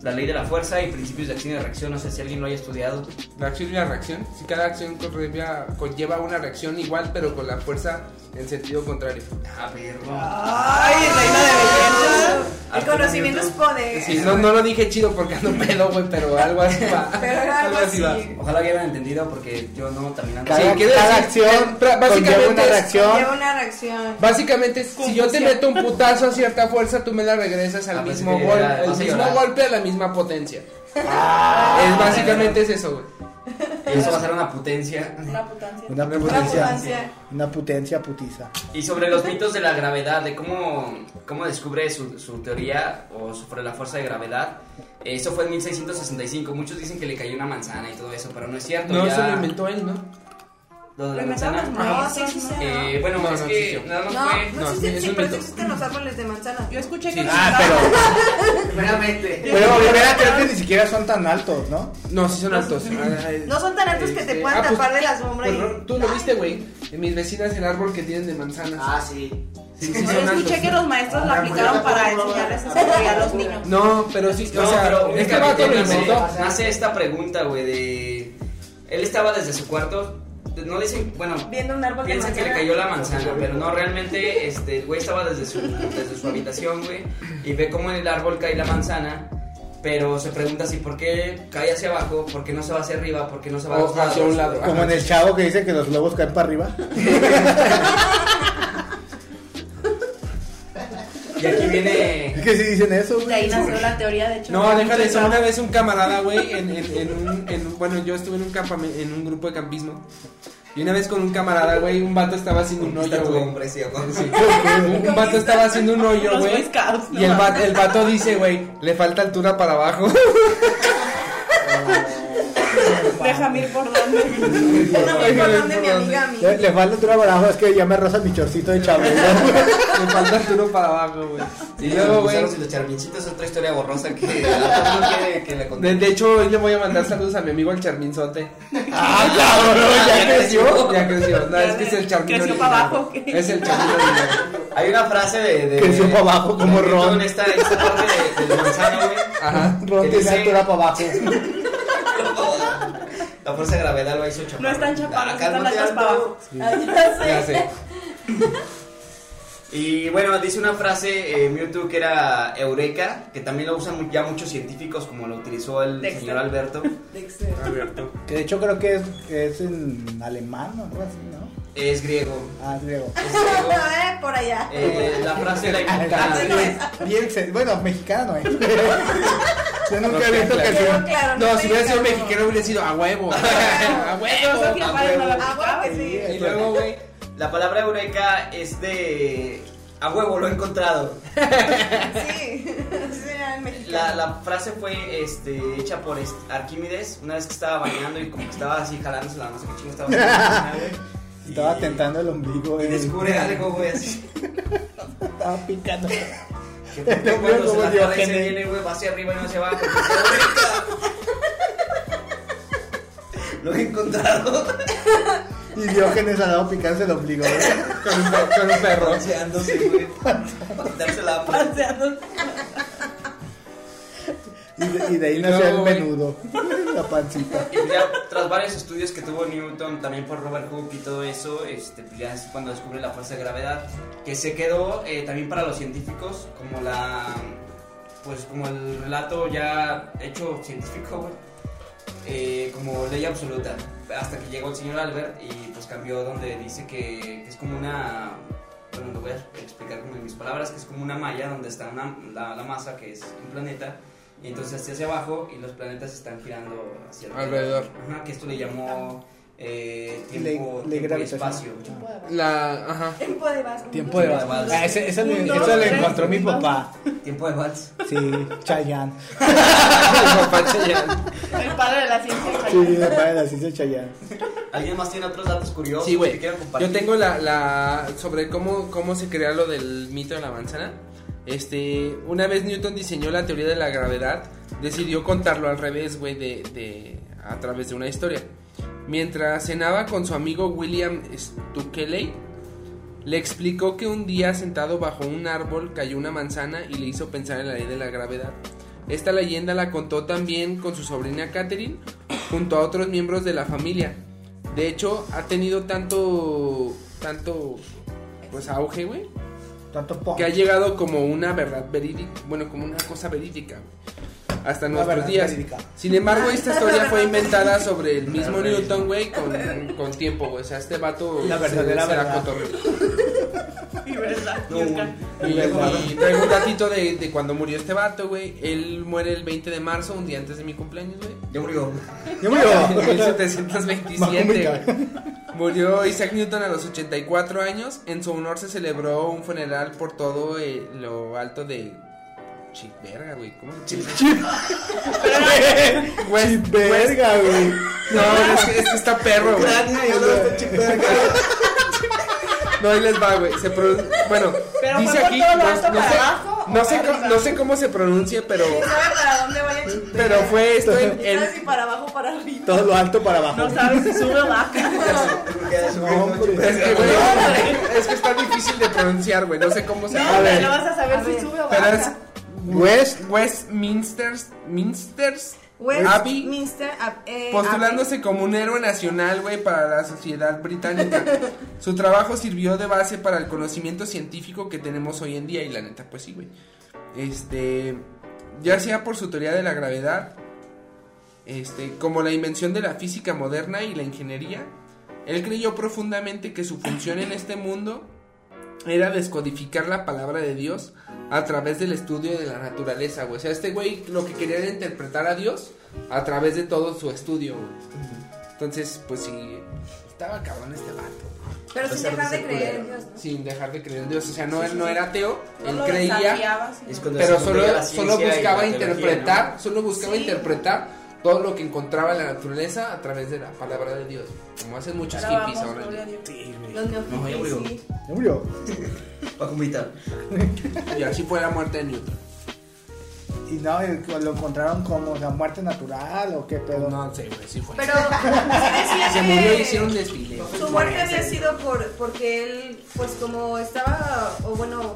la ley de la fuerza y principios de acción y reacción. No sé si alguien lo haya estudiado. La acción y la reacción. Si cada acción conlleva, conlleva una reacción igual, pero con la fuerza en sentido contrario. Ah, perro. Ay, reina de belleza. El Arturo conocimiento es poder. Sí, no, no lo dije chido porque ando pedo, güey, pero algo así va. Pero algo así. va. Ojalá hubieran entendido porque yo no también ando. Cada, Sí, cada decir, acción básicamente una es- reacción. Una reacción. Básicamente, si yo te meto un putazo a cierta fuerza, tú me la regresas al Ah, pensé mismo que golpe, al mismo golpe a la misma potencia. Ah. es básicamente es eso, güey. Y eso va a ser una potencia. Una potencia. Una Una potencia. Una potencia putiza. Y sobre los mitos de la gravedad, de cómo, cómo descubre su, su teoría o sobre la fuerza de gravedad. Eso fue en 1665. Muchos dicen que le cayó una manzana y todo eso, pero no es cierto. No, ya- eso lo inventó él, ¿no? Lo de la manzana. los No, sí, sí, sí. Eh, bueno, No, es no que nada más No, fue. no no, sí, pero sí existen los árboles de manzana. Yo escuché que Ah, pero. Primeramente. Pero primera creo que ni siquiera son tan altos, ¿no? No, sí son altos. Ah, No son tan altos que te este, puedan ah, pues, tapar de la sombra. pues, y- Ro- tú lo viste, güey. En mis vecinas el árbol que tienen de manzanas. Ah, sí. sí, sí Yo escuché altos. que los maestros la aplicaron para enseñarles teoría a los niños. No, pero sí, o No, sea, pero este vato lo inventó. nace esta pregunta, güey, de... Él estaba desde su cuarto, no dicen, bueno, Viendo un árbol de piensan que le cayó la manzana, pero no, realmente, este, el güey estaba desde su, desde su habitación, güey, y ve cómo en el árbol cae la manzana, pero se pregunta si por qué cae hacia abajo, por qué no se va hacia arriba, por qué no se va hacia un lado. Como en el chavo que dice que los globos caen para arriba. Y aquí viene... Es que sí dicen eso, De ahí güey. nació la teoría, de hecho. No, déjale eso. Una vez un camarada, güey, en, en, en un, en un- bueno, yo estuve en un campamento, en un grupo de campismo. Y una vez con un camarada, güey, un vato estaba haciendo un hoyo, güey. Un, un vato estaba haciendo un hoyo, güey. Y el vato, el vato dice, güey, le falta altura para abajo. Déjame ir por donde. No, Ay, por donde mi amiga a mí. Le, le falta otro abajo, es que ya me rosa mi chorcito de chavo. le falta altura para abajo, güey. Y luego, güey. Usaron los charmincitos es otra historia borrosa que la no quiere que le conté. De, de hecho, hoy le voy a mandar saludos a mi amigo el Charminzote. ¡Ah, cabrón! ¿Ya creció? Ya creció. No, es que es el Charmin Creció original. para abajo, ¿qué? Es el Charmin original. Hay una frase de. de Creció para abajo como Ron. En esta, esta parte de, de manzana, güey. Ajá. Ron Que tiene dice- altura para abajo. La fuerza de gravedad lo hizo chaparro. No están chaparros, Ah, están altos para abajo. Ah, Ya sé. Y bueno, dice una frase eh, Mewtwo que era Eureka, que también lo usan ya muchos científicos, como lo utilizó el Dexter. señor Alberto. Dexter. Alberto. Que de hecho creo que es, es en alemán o algo así, ¿no? Es griego. Ah, es griego. Es griego. Eh, por allá. Eh, la frase la inventa. Bien, se- bueno, mexicano, ¿eh? Yo nunca he No, visto que claro. Sea. claro, No, si hubiera sido mexicano. hubiera sido a huevo. A huevo. A no huevo. Ah, que sí. Y luego, güey. La palabra Eureka es de. A huevo, lo he encontrado. Sí, sí, era en mexicano. La, la frase fue este, hecha por Arquímedes una vez que estaba bañando y como que estaba así jalándose la no sé qué chingo estaba haciendo. Güey. Estaba Y- tentando el ombligo. Y eh. descubre algo, güey, así. Estaba picando. Que qué cuando se la jala y se viene, güey, va hacia arriba y no hacia abajo. Lo he encontrado. Y Diógenes al lado picándose el ombligo. ¿eh? Con un, per- con un perro. Paseándose, güey. Quitarse la Paseando. Y de, y de ahí Y nació luego, el menudo. La pancita. Y ya tras varios estudios que tuvo Newton, también por Robert Hooke y todo eso, este, pues ya es cuando descubre la fuerza de gravedad, que se quedó eh, también para los científicos como la, pues como el relato ya hecho científico, güey, eh, como ley absoluta, hasta que llegó el señor Albert y pues cambió donde dice que, que es como una, bueno, lo voy a explicar como en mis palabras, que es como una malla donde está una, la, la masa que es un planeta. Y entonces hacia hacia abajo y los planetas están girando hacia Alrededor. Ajá, que esto le llamó eh, tiempo, ley tiempo y espacio. La, ajá. Tiempo de vals. Tiempo de vals. Ah, ese, ese le- eso le encontró mi papá. Tiempo de vals. Sí, Chayanne. El papá Chayanne. El padre de la ciencia. Sí, el padre de la ciencia Chayanne. ¿Alguien más tiene otros datos curiosos Sí, que quieran compartir? Yo tengo la, la sobre cómo, cómo se crea lo del mito de la manzana. Este, una vez Newton diseñó la teoría de la gravedad, decidió contarlo al revés, güey, de, de a través de una historia. Mientras cenaba con su amigo William Stukeley, le explicó que un día sentado bajo un árbol cayó una manzana y le hizo pensar en la ley de la gravedad. Esta leyenda la contó también con su sobrina Catherine junto a otros miembros de la familia. De hecho, ha tenido tanto tanto pues auge, güey, Tanto po. que ha llegado como una verdad verídica, bueno, como una cosa verídica, güey, hasta Una nuestros días. verídica. Sin embargo, esta historia fue inventada sobre el mismo Newton, güey, con, con tiempo, güey. O sea, este vato La se- verdadera se la verdad. Y verdad. No, y. Y, y traigo un datito de, de cuando murió este vato, güey. Él muere el 20 de marzo, un día antes de mi cumpleaños, güey. Ya murió. Yo murió. En 1727, Mahomita. güey. Murió Isaac Newton a los 84 años. En su honor se celebró un funeral por todo eh, lo alto de. Chip, verga, güey. ¿Cómo se Verga, güey. No, es que, es que está perro, güey. No, ahí les va, güey. Se pronun- Bueno, Pero dice aquí. todo No, no para sé, abajo no, sé cómo, no sé cómo se pronuncia, pero. ¿Sabe para dónde vaya? Pero fue esto en. en- ¿Sabes si para abajo para arriba? Todo lo alto para abajo. No sabes si sube o baja. No, es, que, güey, es que está difícil de pronunciar, güey. No sé cómo se No, A ver. no vas a saber A si sube o Pero baja. es West. Westminster, Minsters, Westminster Ab- eh, postulándose como un héroe nacional, güey, para la sociedad británica. Su trabajo sirvió de base para el conocimiento científico que tenemos hoy en día y la neta, pues sí, güey. Este, ya sea por su teoría de la gravedad, este, como la invención de la física moderna y la ingeniería, él creyó profundamente que su función en este mundo era descodificar la palabra de Dios a través del estudio de la naturaleza, güey. O sea, este güey lo que quería era interpretar a Dios a través de todo su estudio, güey. Entonces, pues sí, estaba cabrón este vato, Pero sin de dejar de ser creer en. Dios, ¿no? sin dejar de creer en Dios. O sea, no, él no era ateo, No él lo creía, pero solo, solo buscaba interpretar, solo buscaba Sí. interpretar todo lo que encontraba en la naturaleza a través de la palabra de Dios. Como hacen muchos Ahora hippies vamos, ahora. gloria a Dios. Los No, ya murió. sí. Ya murió. ¿no? Va a vomitar. Y así fue la muerte de Newton. Y no, lo encontraron como la muerte natural o qué pedo. No sé, güey, sí fue. Pero sí decía Se murió y hicieron desfile. Su muerte había sido por porque él, pues como estaba, o bueno,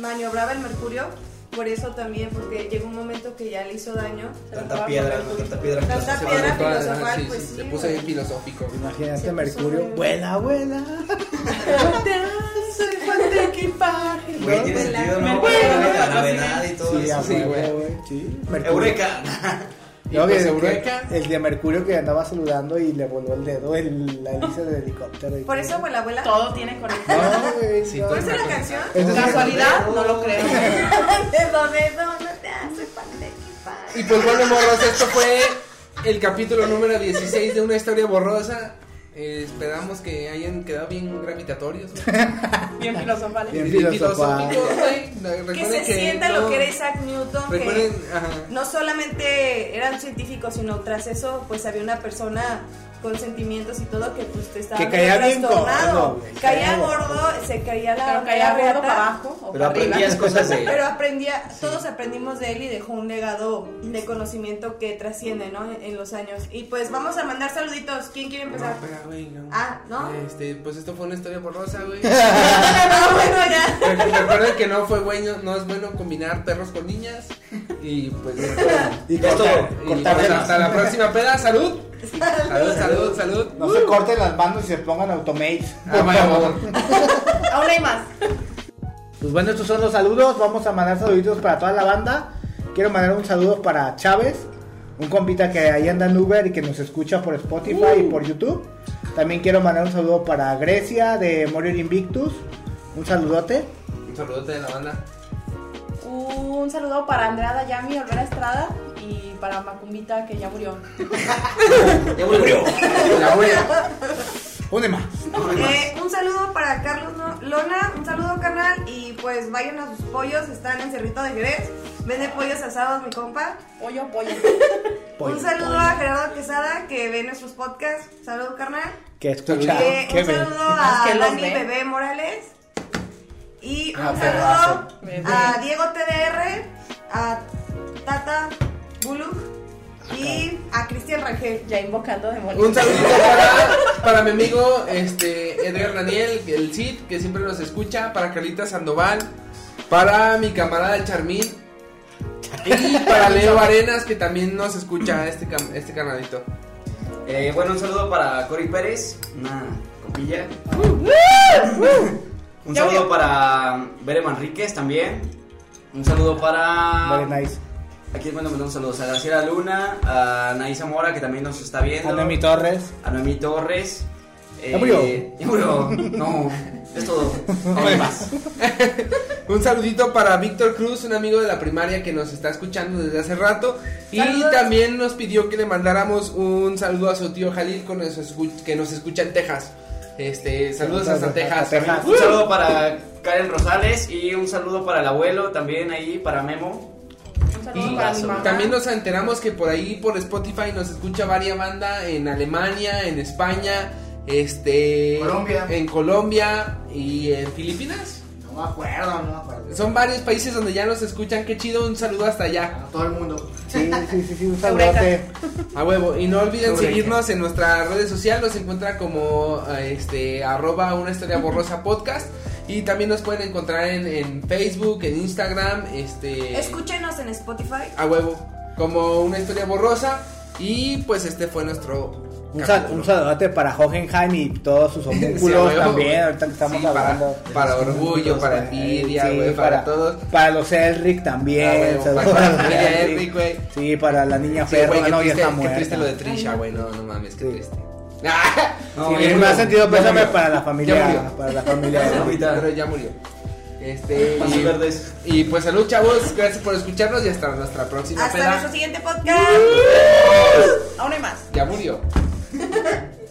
maniobraba el mercurio, por eso también, porque llegó un momento que ya le hizo daño. Tanta piedra, ¿no? Tanta piedra. Tanta Se piedra. filosofal, Sí, pues sí, se puso bien filosófico. Imagínate Mercurio. Vuela, vuela. Güey, La y todo eso. sí. Eureka. No, pues que- el de Mercurio que andaba saludando y le voló el dedo el, la hélice del helicóptero. y Por eso, abuela, abuela. Todo tiene conexión. No, güey. Sí, no. ¿Por eso la canción? ¿Casualidad? No lo creo. Dedo, no te hace falta. Y pues bueno, morros, esto fue el capítulo número 16 de una historia borrosa. Eh, esperamos que hayan quedado bien gravitatorios. Bien filosofales. Bien filosóficos, güey. Que se sienta no- lo que era Isaac Newton, que ajá. no solamente eran científicos, sino tras eso, pues había una persona con sentimientos y todo que pues te estaba Que caía bien trastornado. gordo. Caía gordo, se caía la Pero caía gordo para abajo o Pero para arriba. aprendías cosas de Pero aprendía, todos aprendimos de él y dejó un legado de conocimiento que trasciende, ¿no? En, en los años. Y pues vamos a mandar saluditos. ¿Quién quiere No, empezar? güey, no. Ah, ¿no? Este, pues esto fue una historia borrosa, güey. Ah, bueno, ya. Re- Recuerden que no fue bueno, no es bueno combinar perros con niñas. Y pues Y Esto- y las- hasta la próxima peda, salud. Salud, salud, salud. No se corten las manos y se pongan automates. Ah, vamos. Aún hay más. Pues bueno, estos son los saludos. Vamos a mandar saluditos para toda la banda. Quiero mandar un saludo para Chávez, un compita que ahí anda en Uber y que nos escucha por Spotify y por YouTube. También quiero mandar un saludo para Grecia de Morir Invictus. Un saludote. Un saludote de la banda. Un saludo para Andrea Dayami, Olvera Estrada y para Macumbita que ya murió. Ya murió. La voy a- Une más. Eh, un saludo para Carlos No- Lona, un saludo carnal y pues vayan a sus pollos, están en Cerrito de Jerez, vende pollos asados mi compa. Pollo, pollo. Pollo, un saludo pollo. a Gerardo Quesada que ve nuestros podcasts, saludo carnal. Que escucha. Eh, un saludo a Que Dani. Bebé Morales y un Ah, saludo Bebé. a Diego TDR, a Tata Buluk y a Cristian Rangel. Ya invocando demonios. Un saludito para, para mi amigo este, Edgar Daniel, el Cid, que siempre nos escucha, para Carlita Sandoval, para mi camarada Charmín y para Leo Arenas, que también nos escucha este, cam- este canalito. Eh, bueno, un saludo para Cory Pérez, una copilla. Un Ya saludo voy. para Bere Manríquez también. Un saludo para. Very nice. Aquí es cuando mandamos saludos a Graciela Luna, a Naí Zamora, que también nos está viendo. A Noemi Torres. A Noemí Torres. Ya murió. Ya murió. No, es todo. No hay más. Un saludito para Víctor Cruz, un amigo de la primaria que nos está escuchando desde hace rato. Y Saludos. también nos pidió que le mandáramos un saludo a su tío Jalil con que nos escucha en Texas. Este, saludos hasta Hasta Texas. Texas. Un saludo para Karen Rosales y un saludo para el abuelo también ahí, para Memo. Un saludo Y para mi mamá. también nos enteramos que por ahí por Spotify nos escucha varias banda en Alemania, en España, este Colombia. en Colombia y en Filipinas. No me acuerdo, no me acuerdo. Son varios países donde ya nos escuchan, qué chido, un saludo hasta allá. A todo el mundo. Sí, sí, sí, sí, un saludote. A huevo. Y no olviden seguirnos en nuestras redes sociales. Nos encuentra como eh, este arroba una historia borrosa podcast. Y también nos pueden encontrar en, en Facebook, en Instagram, este Escúchenos en Spotify. a huevo, como una historia borrosa. Y pues este fue nuestro Un, sal- un saludote para Hohenheim y todos sus homúnculos también, ahorita que estamos Sí, para- hablando. para sus orgullo, para envidia, güey, para todos. Para los Elric también. Ah, para la familia Elric, güey. Sí, para la niña Sí, Ferro, qué, no, ya triste, está qué muerta. triste lo de Trisha, güey. No, no mames, qué triste. No, Sí, me ha sentido pésame para la familia, para la familia. Pero ya murió. Este, y, y pues salud, chavos. Gracias por escucharnos y hasta nuestra próxima Hasta peda. nuestro siguiente podcast. Aún hay más. Ya murió. ハハハハ!